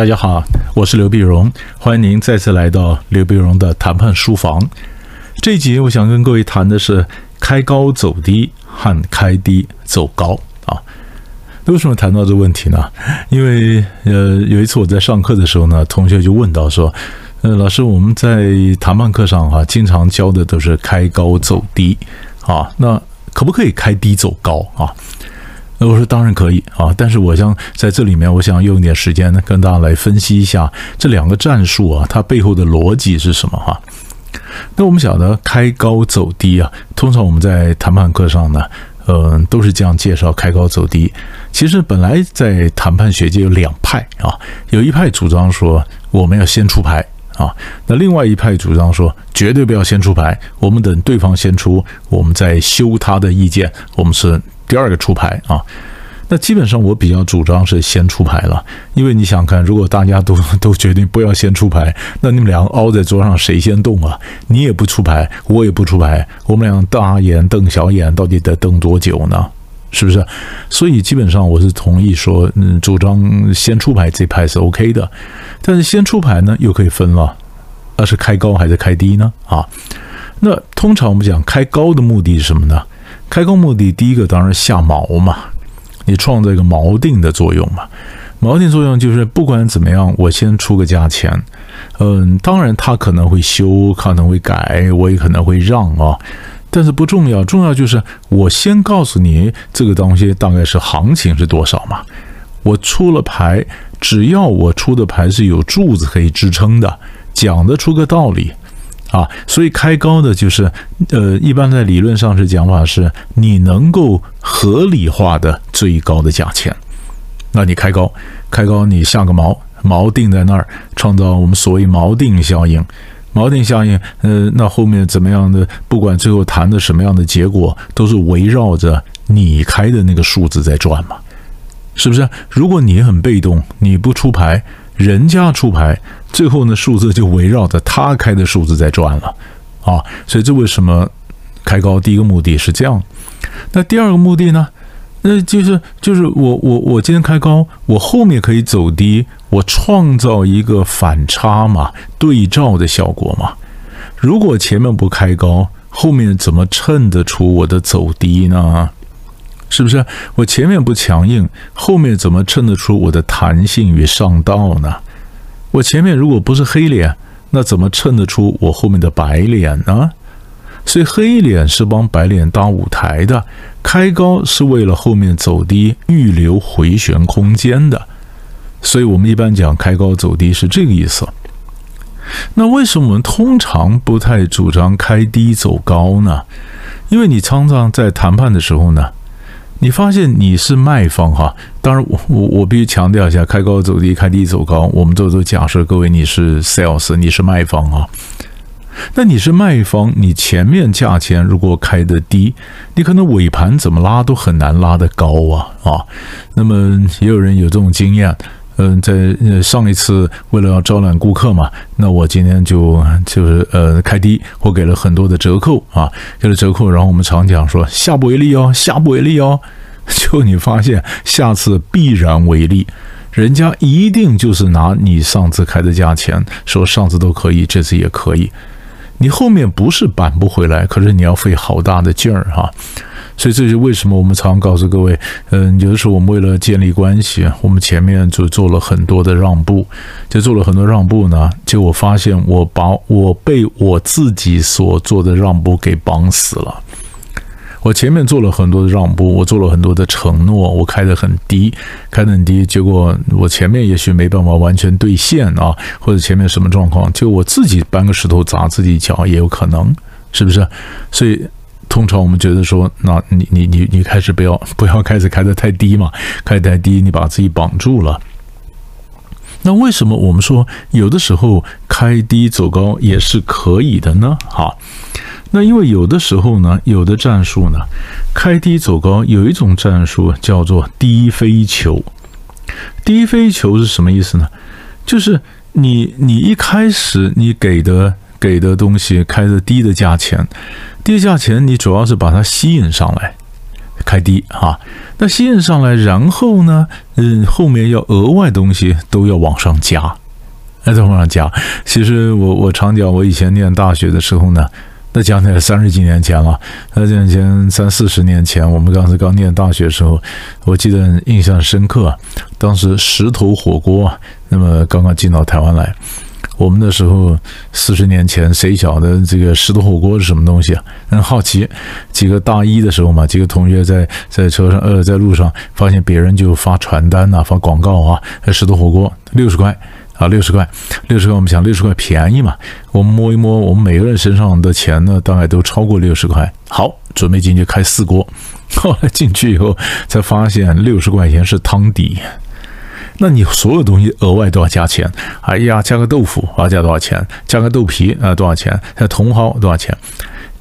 大家好，我是刘碧荣，欢迎您再次来到刘碧荣的谈判书房。这一集我想跟各位谈的是开高走低和开低走高啊。为什么谈到这个问题呢？因为呃，有一次我在上课的时候呢，同学就问到说：“呃，老师，我们在谈判课上哈，经常教的都是开高走低啊，那可不可以开低走高啊？”我说当然可以啊，但是我想在这里面，我想用一点时间呢，跟大家来分析一下这两个战术啊，它背后的逻辑是什么哈。那我们晓得开高走低啊，通常我们在谈判课上呢，嗯，都是这样介绍开高走低。其实本来在谈判学界有两派啊，有一派主张说我们要先出牌啊，那另外一派主张说绝对不要先出牌，我们等对方先出，我们再修他的意见，我们是。第二个出牌啊，那基本上我比较主张是先出牌了，因为你想看，如果大家都 都决定不要先出牌，那你们两个凹在桌上谁先动啊？你也不出牌，我也不出牌，我们俩大眼瞪小眼，到底得瞪多久呢？是不是？所以基本上我是同意说，嗯，主张先出牌这牌是 OK 的，但是先出牌呢又可以分了，那是开高还是开低呢？啊，那通常我们讲开高的目的是什么呢？开工目的第一个当然下锚嘛，你创造一个锚定的作用嘛。锚定作用就是不管怎么样，我先出个价钱，嗯，当然他可能会修，可能会改，我也可能会让啊，但是不重要，重要就是我先告诉你这个东西大概是行情是多少嘛。我出了牌，只要我出的牌是有柱子可以支撑的，讲得出个道理。啊，所以开高的就是，呃，一般在理论上是讲法是，你能够合理化的最高的价钱，那你开高，开高你下个锚，锚定在那儿，创造我们所谓锚定效应，锚定效应，呃，那后面怎么样的，不管最后谈的什么样的结果，都是围绕着你开的那个数字在转嘛，是不是？如果你很被动，你不出牌。人家出牌，最后呢数字就围绕着他开的数字在转了，啊，所以这为什么开高？第一个目的是这样，那第二个目的呢？那就是就是我我我今天开高，我后面可以走低，我创造一个反差嘛，对照的效果嘛。如果前面不开高，后面怎么衬得出我的走低呢？是不是我前面不强硬，后面怎么衬得出我的弹性与上道呢？我前面如果不是黑脸，那怎么衬得出我后面的白脸呢？所以黑脸是帮白脸搭舞台的，开高是为了后面走低预留回旋空间的。所以我们一般讲开高走低是这个意思。那为什么我们通常不太主张开低走高呢？因为你常常在谈判的时候呢。你发现你是卖方哈，当然我我我必须强调一下，开高走低，开低走高，我们做做假设各位你是 sales，你是卖方啊。那你是卖方，你前面价钱如果开的低，你可能尾盘怎么拉都很难拉得高啊啊。那么也有人有这种经验，嗯，在上一次为了要招揽顾客嘛，那我今天就就是呃开低，我给了很多的折扣啊，给了折扣，然后我们常讲说下不为例哦，下不为例哦。就你发现下次必然为例，人家一定就是拿你上次开的价钱说上次都可以，这次也可以。你后面不是扳不回来，可是你要费好大的劲儿哈。所以这就是为什么我们常告诉各位，嗯，有的时候我们为了建立关系，我们前面就做了很多的让步，就做了很多让步呢。结果发现我把我被我自己所做的让步给绑死了。我前面做了很多的让步，我做了很多的承诺，我开得很低，开得很低，结果我前面也许没办法完全兑现啊，或者前面什么状况，就我自己搬个石头砸自己脚也有可能，是不是？所以通常我们觉得说，那你你你你开始不要不要开始开得太低嘛，开太低你把自己绑住了。那为什么我们说有的时候开低走高也是可以的呢？哈。那因为有的时候呢，有的战术呢，开低走高，有一种战术叫做低飞球。低飞球是什么意思呢？就是你你一开始你给的给的东西开的低的价钱，低价钱你主要是把它吸引上来，开低啊，那吸引上来，然后呢，嗯，后面要额外东西都要往上加，哎，再往上加。其实我我常讲，我以前念大学的时候呢，那讲起来三十几年前了，那讲前三四十年前，我们当时刚念大学的时候，我记得印象深刻，当时石头火锅，那么刚刚进到台湾来。我们那时候四十年前，谁晓得这个石头火锅是什么东西啊？很好奇。几个大一的时候嘛，几个同学在在车上呃在路上发现别人就发传单呐，发广告啊，石头火锅六十块啊，六十块，六十块。我们想六十块便宜嘛，我们摸一摸，我们每个人身上的钱呢，大概都超过六十块。好，准备进去开四锅。后来进去以后才发现，六十块钱是汤底。那你所有东西额外都要加钱，哎呀，加个豆腐啊，加多少钱？加个豆皮啊，多少钱？加茼蒿多少钱？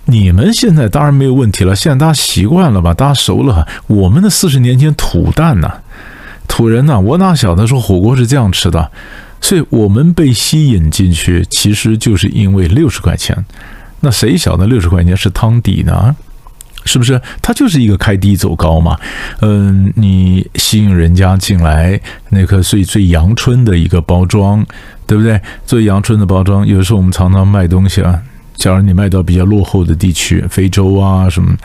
你们现在当然没有问题了，现在大家习惯了吧？大家熟了。我们的四十年前土蛋呐，土人呐，我哪晓得说火锅是这样吃的？所以我们被吸引进去，其实就是因为六十块钱。那谁晓得六十块钱是汤底呢？是不是？它就是一个开低走高嘛？嗯，你吸引人家进来，那颗最最阳春的一个包装，对不对？最阳春的包装，有时候我们常常卖东西啊。假如你卖到比较落后的地区，非洲啊什么，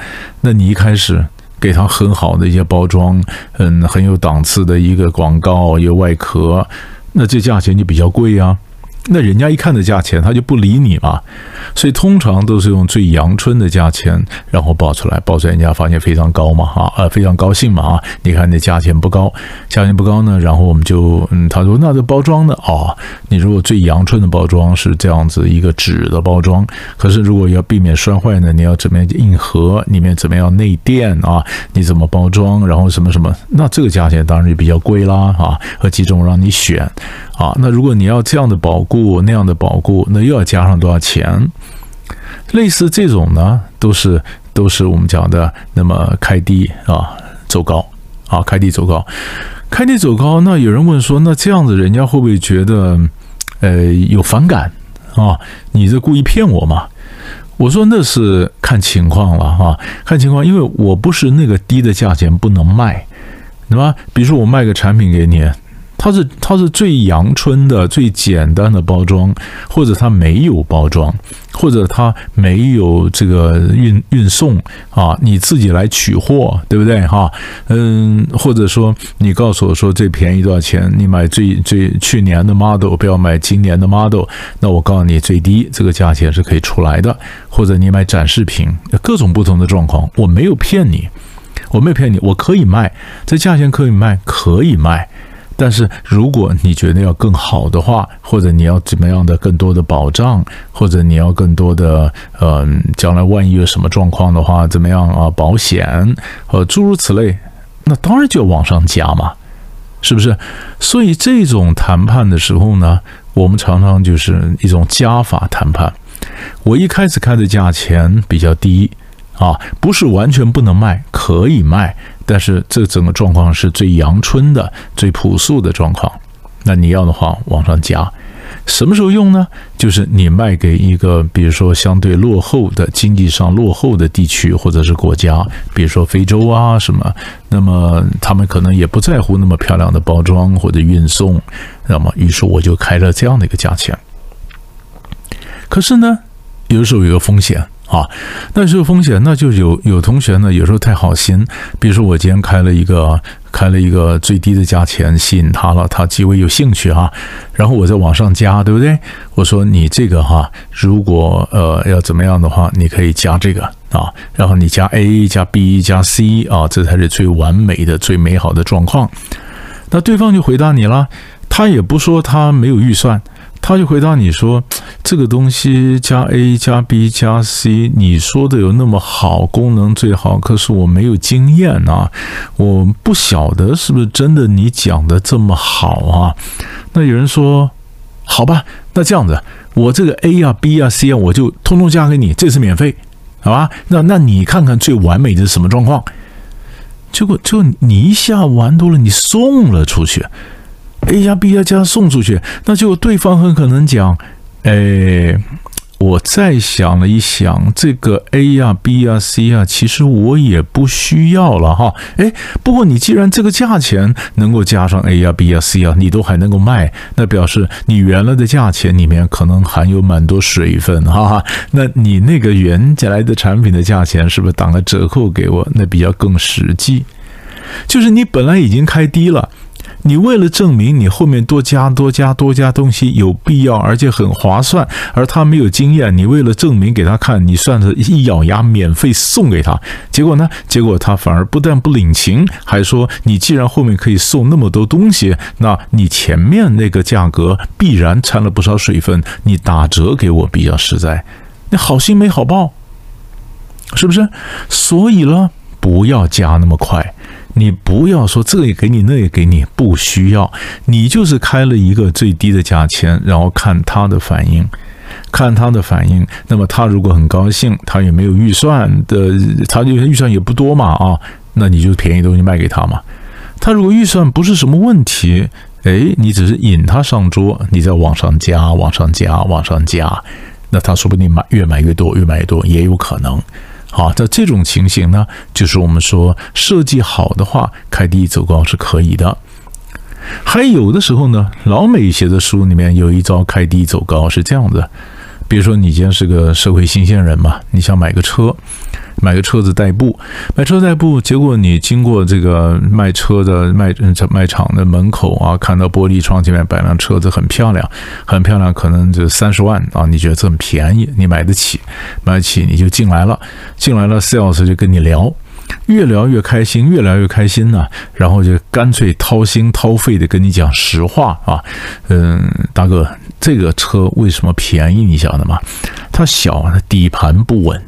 那你一开始给他很好的一些包装，嗯，很有档次的一个广告，一个外壳，那这价钱就比较贵呀。那人家一看的价钱，他就不理你嘛，所以通常都是用最阳春的价钱，然后报出来，报出来人家发现非常高嘛，哈，呃，非常高兴嘛，啊，你看那价钱不高，价钱不高呢，然后我们就，嗯，他说那这包装呢，哦，你如果最阳春的包装是这样子一个纸的包装，可是如果要避免摔坏呢，你要怎么样硬盒，里面怎么样内垫啊，你怎么包装，然后什么什么，那这个价钱当然就比较贵啦，啊，和几种让你选。啊，那如果你要这样的包固，那样的保固，那又要加上多少钱？类似这种呢，都是都是我们讲的，那么开低啊，走高啊，开低走高，开低走高。那有人问说，那这样子人家会不会觉得，呃，有反感啊？你这故意骗我嘛？我说那是看情况了哈，看情况，因为我不是那个低的价钱不能卖，对吧？比如说我卖个产品给你。它是它是最阳春的、最简单的包装，或者它没有包装，或者它没有这个运运送啊，你自己来取货，对不对哈？嗯，或者说你告诉我说最便宜多少钱？你买最最去年的 model，不要买今年的 model。那我告诉你最低这个价钱是可以出来的，或者你买展示品，各种不同的状况，我没有骗你，我没有骗你，我可以卖，这价钱可以卖，可以卖。但是如果你觉得要更好的话，或者你要怎么样的更多的保障，或者你要更多的，嗯，将来万一有什么状况的话，怎么样啊？保险和诸如此类，那当然就要往上加嘛，是不是？所以这种谈判的时候呢，我们常常就是一种加法谈判。我一开始开的价钱比较低。啊，不是完全不能卖，可以卖，但是这整个状况是最阳春的、最朴素的状况。那你要的话，往上加。什么时候用呢？就是你卖给一个，比如说相对落后的、经济上落后的地区或者是国家，比如说非洲啊什么，那么他们可能也不在乎那么漂亮的包装或者运送，那么于是我就开了这样的一个价钱。可是呢，有时候有个风险。啊，那是有风险，那就有有同学呢，有时候太好心，比如说我今天开了一个开了一个最低的价钱，吸引他了，他极为有兴趣哈，然后我再往上加，对不对？我说你这个哈，如果呃要怎么样的话，你可以加这个啊，然后你加 A 加 B 加 C 啊，这才是最完美的、最美好的状况。那对方就回答你了，他也不说他没有预算。他就回答你说：“这个东西加 A 加 B 加 C，你说的有那么好，功能最好，可是我没有经验啊，我不晓得是不是真的你讲的这么好啊？”那有人说：“好吧，那这样子，我这个 A 啊 B 啊 C 啊，我就通通加给你，这是免费，好吧？那那你看看最完美的是什么状况？结果就你一下玩多了，你送了出去。” A 加 B 加加送出去，那就对方很可能讲，哎，我再想了一想，这个 A 呀、B 呀、C 呀，其实我也不需要了哈。哎，不过你既然这个价钱能够加上 A 呀、B 呀、C 呀，你都还能够卖，那表示你原来的价钱里面可能含有蛮多水分哈。那你那个原来的产品的价钱是不是打个折扣给我？那比较更实际。就是你本来已经开低了。你为了证明你后面多加多加多加东西有必要，而且很划算，而他没有经验，你为了证明给他看，你算是一咬牙免费送给他，结果呢？结果他反而不但不领情，还说你既然后面可以送那么多东西，那你前面那个价格必然掺了不少水分，你打折给我比较实在，你好心没好报，是不是？所以呢，不要加那么快。你不要说这也给你，那也给你，不需要。你就是开了一个最低的价钱，然后看他的反应，看他的反应。那么他如果很高兴，他也没有预算的，他就预算也不多嘛啊，那你就便宜东西卖给他嘛。他如果预算不是什么问题，哎，你只是引他上桌，你再往上加，往上加，往上加，那他说不定买越买越多，越买越多也有可能。好，在这种情形呢，就是我们说设计好的话，开低走高是可以的。还有的时候呢，老美写的书里面有一招开低走高是这样子，比如说你今天是个社会新鲜人嘛，你想买个车。买个车子代步，买车代步，结果你经过这个卖车的卖卖场的门口啊，看到玻璃窗前面摆辆车子很漂亮，很漂亮，可能就三十万啊，你觉得这么便宜，你买得起，买得起你就进来了，进来了，sales 就跟你聊，越聊越开心，越聊越开心呢，然后就干脆掏心掏肺的跟你讲实话啊，嗯，大哥，这个车为什么便宜？你晓得吗？它小，底盘不稳。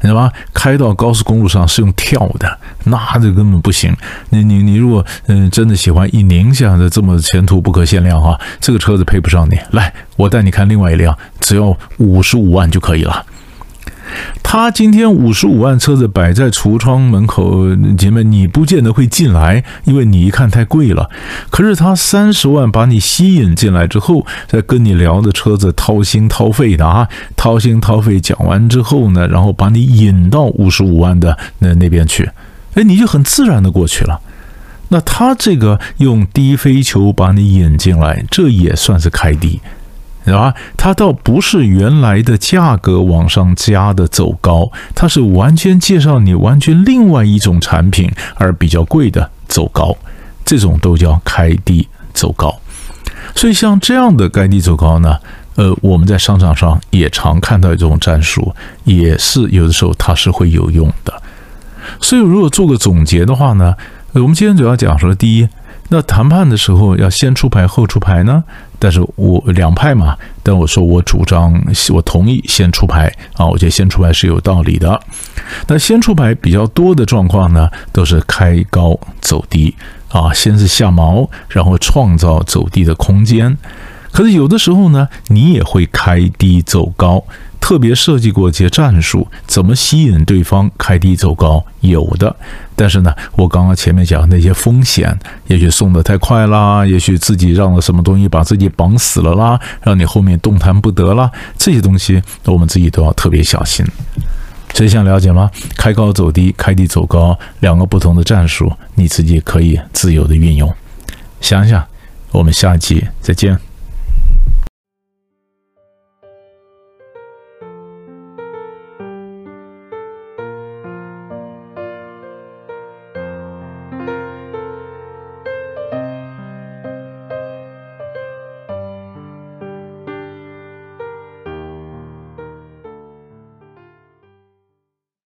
你知道吗？开到高速公路上是用跳的，那这根本不行。你你你，如果嗯真的喜欢一宁夏的这么前途不可限量哈，这个车子配不上你。来，我带你看另外一辆，只要五十五万就可以了。他今天五十五万车子摆在橱窗门口，姐妹你不见得会进来，因为你一看太贵了。可是他三十万把你吸引进来之后，再跟你聊的车子掏心掏肺的啊，掏心掏肺讲完之后呢，然后把你引到五十五万的那那边去，哎，你就很自然的过去了。那他这个用低飞球把你引进来，这也算是开低。啊，它倒不是原来的价格往上加的走高，它是完全介绍你完全另外一种产品而比较贵的走高，这种都叫开低走高。所以像这样的开低走高呢，呃，我们在商场上也常看到这种战术，也是有的时候它是会有用的。所以如果做个总结的话呢，我们今天主要讲说，第一，那谈判的时候要先出牌后出牌呢？但是我两派嘛，但我说我主张，我同意先出牌啊，我觉得先出牌是有道理的。那先出牌比较多的状况呢，都是开高走低啊，先是下毛，然后创造走低的空间。可是有的时候呢，你也会开低走高。特别设计过一些战术，怎么吸引对方开低走高？有的，但是呢，我刚刚前面讲那些风险，也许送的太快啦，也许自己让了什么东西把自己绑死了啦，让你后面动弹不得啦，这些东西我们自己都要特别小心。所以想了解吗？开高走低，开低走高，两个不同的战术，你自己可以自由的运用。想想，我们下一集再见。